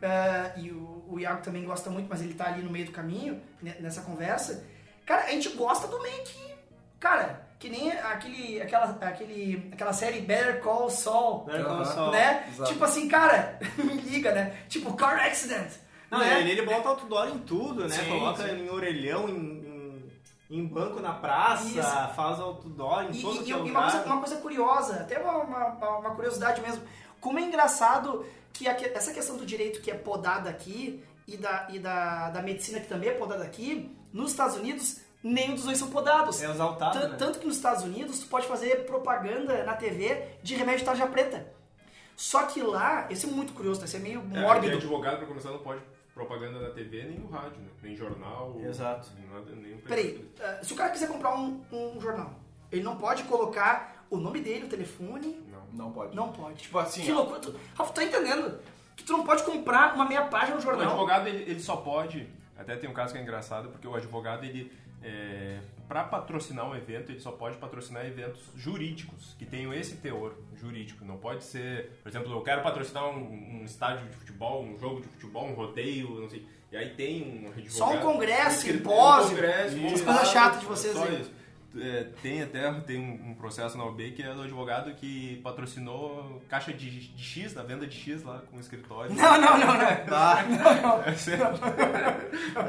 é, e o, o Iago também gosta muito, mas ele tá ali no meio do caminho, ne- nessa conversa. Cara, a gente gosta do meio que. Cara, que nem aquele, aquela, aquele, aquela série Better Call Saul. Better Call. Saul. Né? Exato. Tipo assim, cara, me liga, né? Tipo, car accident. Não, né? ele, ele bota outdoor em tudo, né? Sim, Coloca sim. em orelhão, em, em, em banco na praça, Isso. faz outdoor em E, todo e- e é uma, lugar. coisa, uma coisa curiosa, até uma, uma, uma curiosidade mesmo. Como é engraçado que a que- essa questão do direito que é podada aqui e da, e da, da medicina que também é podada aqui, nos Estados Unidos, nenhum dos dois são podados. É exaltado, Tan- né? Tanto que nos Estados Unidos tu pode fazer propaganda na TV de remédio de tarja preta. Só que lá, esse é muito curioso, tá? Esse é meio É, mórbido. aqui advogado pra começar não pode propaganda na TV nem no rádio, né? Nem jornal. Exato. Nada, nem Peraí, eh, se o cara quiser comprar um, um jornal, ele não pode colocar o nome dele, o telefone, Não. Não pode. não pode. Tipo assim, Que loucura. Tu, Rafa, tu tá entendendo? Que tu não pode comprar uma meia página no O jornal. advogado, ele, ele só pode... Até tem um caso que é engraçado, porque o advogado, ele... É, para patrocinar um evento, ele só pode patrocinar eventos jurídicos, que tenham esse teor jurídico. Não pode ser... Por exemplo, eu quero patrocinar um, um estádio de futebol, um jogo de futebol, um rodeio, não sei... E aí tem um advogado... Só um congresso, escrito- simpósio, um congresso, essas um- coisas chatas de vocês só aí. isso. É, tem até tem um, processo na OB que é do advogado que patrocinou caixa de, de X, na venda de X lá com o escritório. Não, não, não, não. Tá. É sério.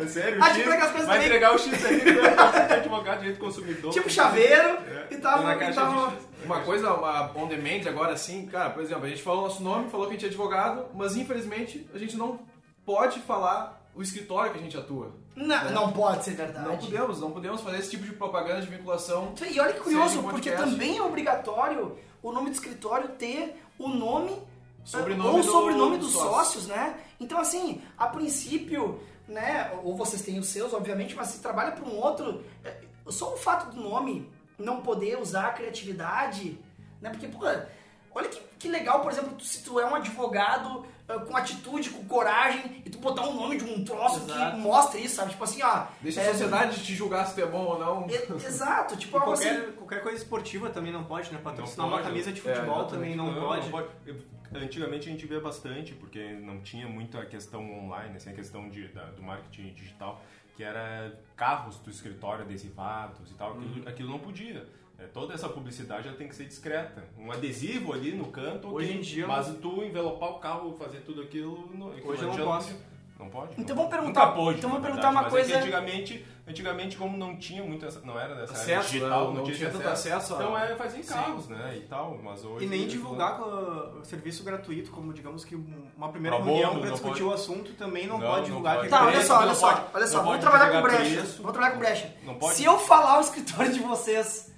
É sério, Ah, o tipo aquelas coisas vai também- entregar o X aí, né? advogado, direito do consumidor. Tipo chaveiro É, e tava. na E caixa tava... de X. Uma coisa, uma on demand agora sim, cara, por exemplo, a gente falou nosso nome, falou que a gente é advogado, mas infelizmente a gente não pode falar o escritório que a gente atua. Não, não pode ser Não verdade. podemos, não podemos fazer esse tipo de propaganda de vinculação. E olha que curioso, porque também é obrigatório o nome do escritório ter o nome Sobrenome ou o sobrenome do dos sócio. sócios, né? Então, assim, a princípio, né? Ou vocês têm os seus, obviamente, mas se trabalha para um outro, é, só o fato do nome não poder usar a criatividade, Né? Porque, pô, olha que, que legal, por exemplo, se tu é um advogado com atitude, com coragem, e tu botar o nome de um troço Exato. que mostra isso, sabe? Tipo assim, ó. Deixa é, a sociedade te julgar se tu é bom ou não. e- Exato, tipo algo assim. qualquer, qualquer coisa esportiva também não pode, né? Patrocinar Não uma pode. camisa de É, futebol exatamente. também não, pode. Eu- Antigamente a gente via bastante, porque não tinha muito a questão online, assim, a questão de, da- do marketing digital, que era carros do escritório adesivados e tal, aquilo, Uhum. aquilo não podia. É, toda essa publicidade ela tem que ser discreta. Um adesivo ali no canto, Hoje em dia mas tu envelopar o carro, fazer tudo aquilo, não, aquilo Hoje eu não já posso. Não pode? Então não vamos pode. perguntar- Nunca pôde, então verdade, perguntar uma mas é que coisa- antigamente, antigamente, como não tinha muito essa, não era dessa área Acesso, digital, né? não, tinha, tanto esse acesso a- Então é, fazia em carros, né, e tal, mas hoje... E nem divulgar com o serviço gratuito, como digamos que uma primeira Pra reunião para não discutir pode. o assunto também não, Não, pode não divulgar. pode. Tá, é olha só, olha não só, olha só, não vamos trabalhar com brecha. Vamos trabalhar com brecha. Não pode. Se eu falar o escritório de vocês,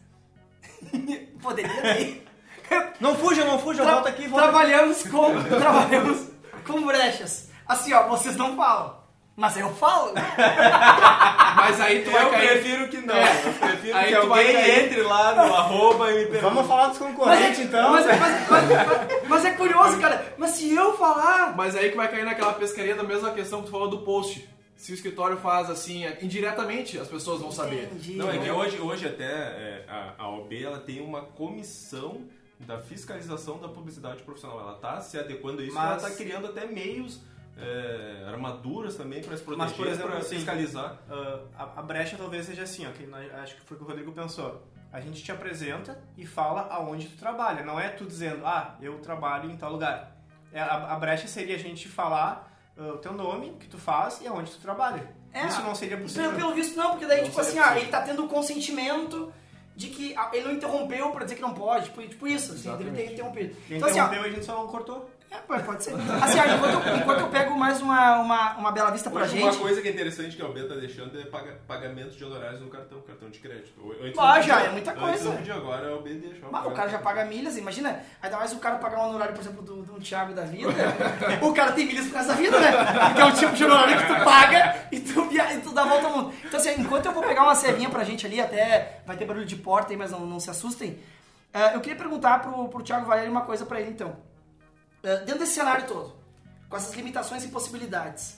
poderia ter. Não fuja, não fuja, Tra- volta aqui, volta aqui. trabalhamos com trabalhamos com brechas. Assim, ó, vocês não falam. Mas eu falo. Mas aí tu vai Eu cair. prefiro que não. Eu prefiro Aí que tu vai alguém entre lá no arroba e me pergunte. Vamos falar dos Mas concorrentes é, então. mas, mas- mas- mas- mas é curioso, cara. Mas se eu falar. Mas aí que vai cair naquela pescaria da mesma questão que tu falou do post. Se o escritório faz assim, indiretamente, as pessoas vão saber. Entendi. Não, é que hoje, hoje até é, a, a OB ela tem uma comissão da fiscalização da publicidade profissional. Ela está se adequando a isso, Mas- ela está criando até meios, é, armaduras também para se proteger, Mas, por exemplo, para assim, fiscalizar. Ah, a, a brecha talvez seja assim, ó, que nós- acho que foi o que o Rodrigo pensou. A gente te apresenta e fala aonde tu trabalha. Não é tu dizendo, ah, eu trabalho em tal lugar. É, a, a brecha seria a gente falar o teu nome, o que tu faz e aonde tu trabalha. É, Isso não seria possível. Pelo, pelo visto, não, porque daí, Não tipo assim, ah, ele tá tendo o consentimento de que ele não interrompeu pra dizer que não pode. Tipo, tipo isso, assim, ele ter interrompido. Quem Então, assim, ó, interrompeu, a gente só não cortou. É, pode ser. Assim, ó, enquanto, eu, enquanto eu pego mais uma, uma, uma bela vista pra Hoje, uma gente. coisa que é interessante que a OB está deixando é paga, pagamento de honorários no cartão, cartão de crédito. Antes Ah, já é muita Antes coisa. podia, agora a OB deixa. Bah, o cara já paga milhas, imagina, ainda mais o cara pagar um honorário, por exemplo, do, do Thiago da vida. o cara tem milhas por causa da vida, né? Porque é o tipo de honorário que tu paga e tu, via- e tu dá a volta ao mundo. Então, assim, enquanto eu vou pegar uma servinha pra gente ali, até vai ter barulho de porta aí, mas não, não se assustem. ah, eu queria perguntar pro, pro Thiago Valério uma coisa pra ele, então. Ah, dentro desse cenário todo, com essas limitações e possibilidades,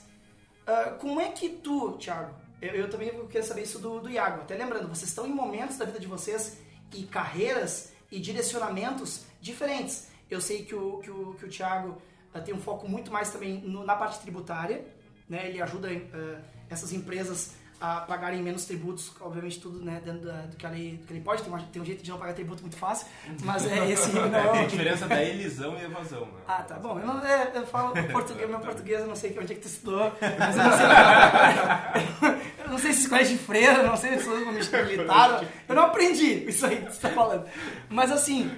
ah, como é que tu, Thiago, eu, eu também queria saber isso do, do Iago, até lembrando, vocês estão em momentos da vida de vocês e carreiras e direcionamentos diferentes. Eu sei que o, que o, que o Thiago ah, tem um foco muito mais também no- na parte tributária, né? ele ajuda ah, essas empresas a pagarem menos tributos, obviamente tudo né, dentro da- do, que a lei, do que ele pode, tem, uma- tem um jeito de não pagar tributo muito fácil, mas é esse não é o- Tem a diferença da elisão e evasão, né? ah, tá bom. Eu, não, é, eu falo português, meu português, eu não sei onde é que tu estudou, mas eu não sei. eu não sei se escolhe de freira, não sei se como militar. Eu não aprendi isso aí que você tá falando. Mas assim,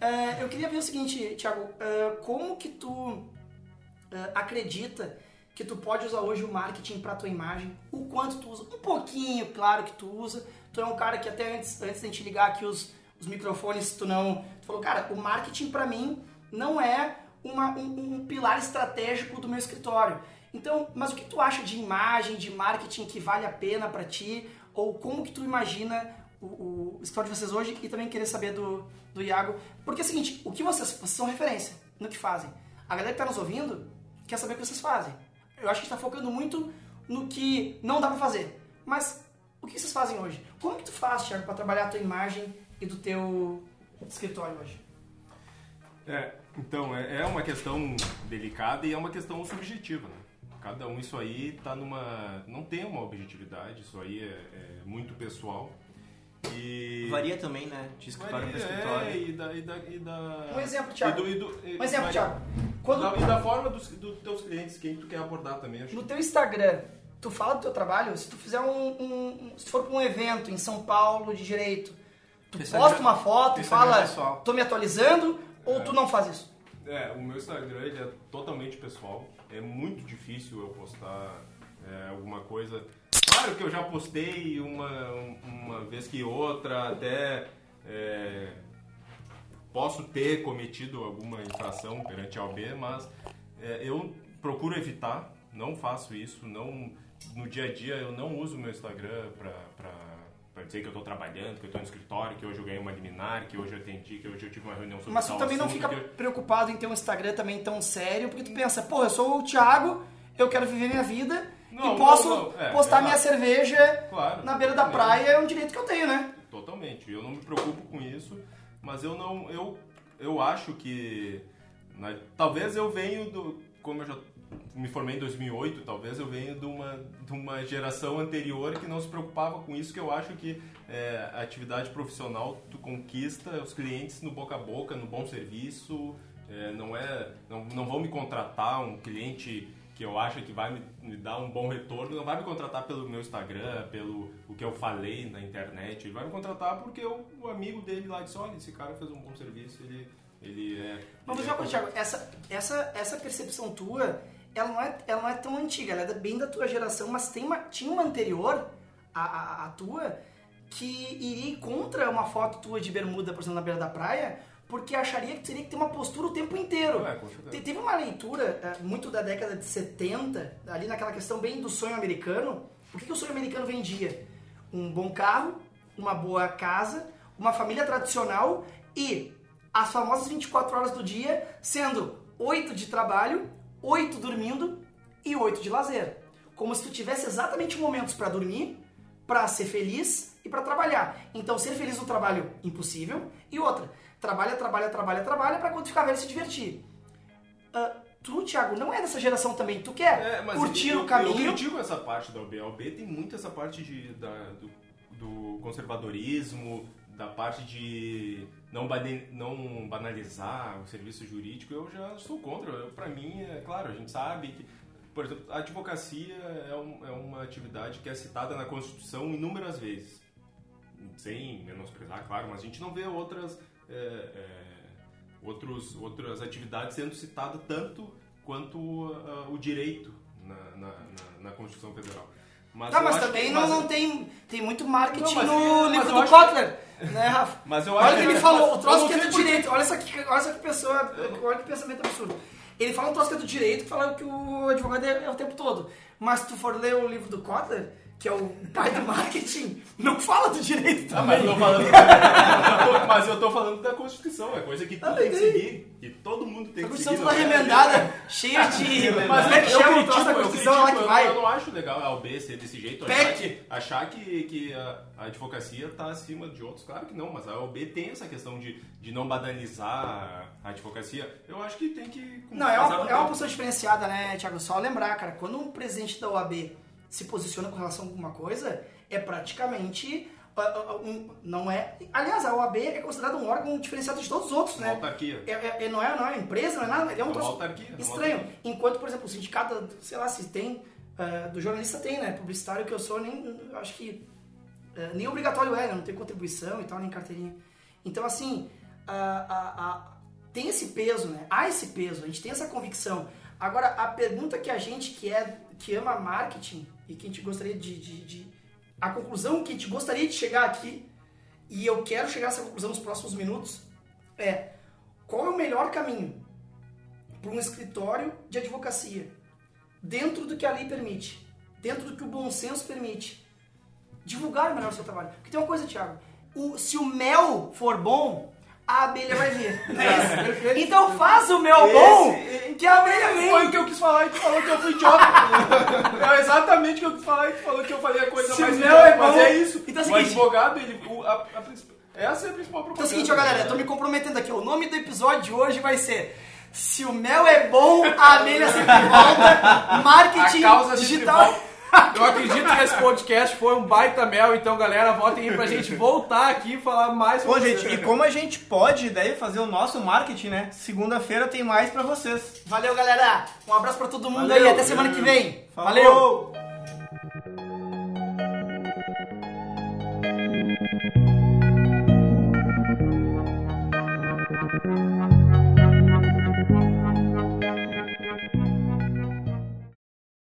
é, eu queria ver o seguinte, Thiago, é, como que tu é, acredita que tu pode usar hoje o marketing para tua imagem? O quanto tu usa? Um pouquinho, claro que tu usa. Tu é um cara que até antes, antes de a gente ligar aqui os, os microfones, tu não... Tu falou, cara, o marketing para mim não é uma- um, um pilar estratégico do meu escritório. Então, mas o que tu acha de imagem, de marketing que vale a pena para ti? Ou como que tu imagina o, o escritório de vocês hoje? E também querer saber do, do Iago. Porque é o seguinte, o que vocês, vocês são referência no que fazem. A galera que tá nos ouvindo quer saber o que vocês fazem. Eu acho que está focando muito no que não dá para fazer. Mas o que vocês fazem hoje? Como que tu faz, Thiago, para trabalhar a tua imagem e do teu escritório hoje? É, então, é, é uma questão delicada e é uma questão subjetiva, né? Cada um, isso aí tá numa... Não tem uma objetividade, isso aí é, é muito pessoal. E... Varia também, né? De escritório para escritório. É, e da, e da, e da... Um exemplo, Thiago. E do, e do, e- Um exemplo. Thiago. Quando, Da- e da forma dos, dos teus clientes, quem tu quer abordar também, acho No teu Instagram, tu fala do teu trabalho, se tu fizer um, um- se tu for para um evento em São Paulo de direito, tu é posta uma foto e é fala, pessoal. tô me atualizando, ou tu não faz isso? É, o meu Instagram ele é totalmente pessoal. É muito difícil eu postar é, alguma coisa. Claro que eu já postei uma, um- uma vez que outra, até é, posso ter cometido alguma infração perante a OB, mas é, eu procuro evitar, não faço isso, não no dia a dia eu não uso meu Instagram para dizer que eu tô trabalhando, que eu tô no escritório, que hoje eu ganhei uma liminar, que hoje eu atendi, que hoje eu tive uma reunião sobre Mas tu também não fica eu- preocupado em ter um Instagram também tão sério, porque tu pensa, pô, eu sou o Thiago, eu quero viver minha vida Não, e posso não, não. É, postar exato. minha cerveja Claro, na beira da praia, é um direito que eu tenho, né? Totalmente. Eu não me preocupo com isso, mas eu não. Eu, eu acho que. na- talvez eu venho do. Como eu já me formei em 2008, talvez eu venho de uma, de uma geração anterior que não se preocupava com isso, que eu acho que é, a atividade profissional tu conquista os clientes no boca a boca, no bom serviço. é, não é. Não, não vão me contratar um cliente que eu acho que vai me, me dar um bom retorno, não vai me contratar pelo meu Instagram, pelo o que eu falei na internet, ele vai me contratar porque o, o amigo dele lá disse, olha, esse cara fez um bom serviço, ele, ele é... Mas ele é Thiago, essa, essa, essa percepção tua, ela não, é, ela não é tão antiga, ela é bem da tua geração, mas tem uma, tinha uma anterior à, à, à tua que iria contra uma foto tua de bermuda, por exemplo, na beira da praia, porque acharia que teria que ter uma postura o tempo inteiro. É. Te- Teve uma leitura eh, muito da década de 70, ali naquela questão bem do sonho americano. O que, que o sonho americano vendia? Um bom carro, uma boa casa, uma família tradicional e as famosas 24 horas do dia, sendo 8 de trabalho, 8 dormindo e 8 de lazer. Como se tu tivesse exatamente momentos para dormir, para ser feliz e para trabalhar. Então, ser feliz no trabalho, impossível. E outra, trabalha, trabalha, trabalha, trabalha para quando ficar velho se divertir. Ah, tu, Thiago, não é dessa geração também. Tu quer É, curtir eu, o caminho. Eu critico essa parte da OB. A OB tem muito essa parte de, da, do, do conservadorismo, da parte de não, bane- não banalizar o serviço jurídico. Eu já sou contra. Eu, pra mim, é claro, a gente sabe que, por exemplo, a advocacia é, um- é uma atividade que é citada na Constituição inúmeras vezes. Sem menosprezar, claro, mas a gente não vê outras... é, é, outros, outras atividades sendo citadas tanto quanto ah, o direito na, na, na- Constituição Federal. Mas Tá, mas também que- não, mas- não tem, tem muito marketing Não, no livro do Kotler, né, Rafa? Mas eu Olha acho o que ele falou, o troço que é do por quê. direito. Olha essa, que- olha essa que pessoa, olha que pensamento absurdo. Ele fala um troço que é do direito, que fala que o advogado é, é o tempo todo. Mas se tu for ler o livro do Kotler, que é o pai do marketing, não fala do direito Ah, mas também. eu tô falando, eu tô- mas eu tô falando da Constituição, é coisa que tu Ah, tem que seguir, que todo mundo tem A que Constituição seguir. toda não é? remendada, cheia de... Mas como é que chama o troço da Constituição lá que eu, vai? eu não acho legal a OB ser desse jeito, achar que, achar que, que a, a advocacia está acima de outros. Claro que não, mas a OB tem essa questão de, de não banalizar a advocacia. Eu acho que tem que... Não, é uma, é uma posição diferenciada, né, Thiago? Só lembrar, cara, quando um presidente da OAB se posiciona com relação a alguma coisa, é praticamente. não é. Aliás, a OAB é considerada um órgão diferenciado de todos os outros, Uma né? autarquia. É, é- é- não, é, não é empresa, não é nada, é um É troço autarquia, é estranho. autarquia. Enquanto, por exemplo, o sindicato, sei lá, se tem, ah, do jornalista tem, né? Publicitário que eu sou, nem, acho que ah, nem obrigatório é, né? não tem contribuição e tal, nem carteirinha. Então, assim, ah, tem esse peso, né? Há esse peso, a gente tem essa convicção. Agora, a pergunta que a gente que é que ama marketing e que a gente gostaria de, de- de- a conclusão que a gente gostaria de chegar aqui e eu quero chegar a essa conclusão nos próximos minutos é qual é o melhor caminho para um escritório de advocacia dentro do que a lei permite, dentro do que o bom senso permite, divulgar melhor o seu trabalho. Porque tem uma coisa, Thiago, o- se o mel for bom, a abelha vai. Não é? Então faz o mel bom, que a abelha vem. Foi o que eu quis falar e tu falou que eu fui idiota. é exatamente o que eu quis falar e tu falou que eu falei a coisa Se mais o meu idiota. é Mas bom- é isso. Então é o seguinte- advogado, ele, o- a, a essa é a principal propaganda. Então é o seguinte, ó, galera, eu tô me comprometendo aqui. O nome do episódio de hoje vai ser Se o mel é bom, a abelha sempre volta. Marketing digital. Eu acredito que esse podcast foi um baita mel, então galera, votem aí pra gente voltar aqui e falar mais Bom, sobre gente, e como a gente pode daí fazer o nosso marketing, né? Segunda-feira tem mais pra vocês. Valeu, galera. Um abraço pra todo mundo Valeu. aí. Até semana que vem. Falou! Valeu.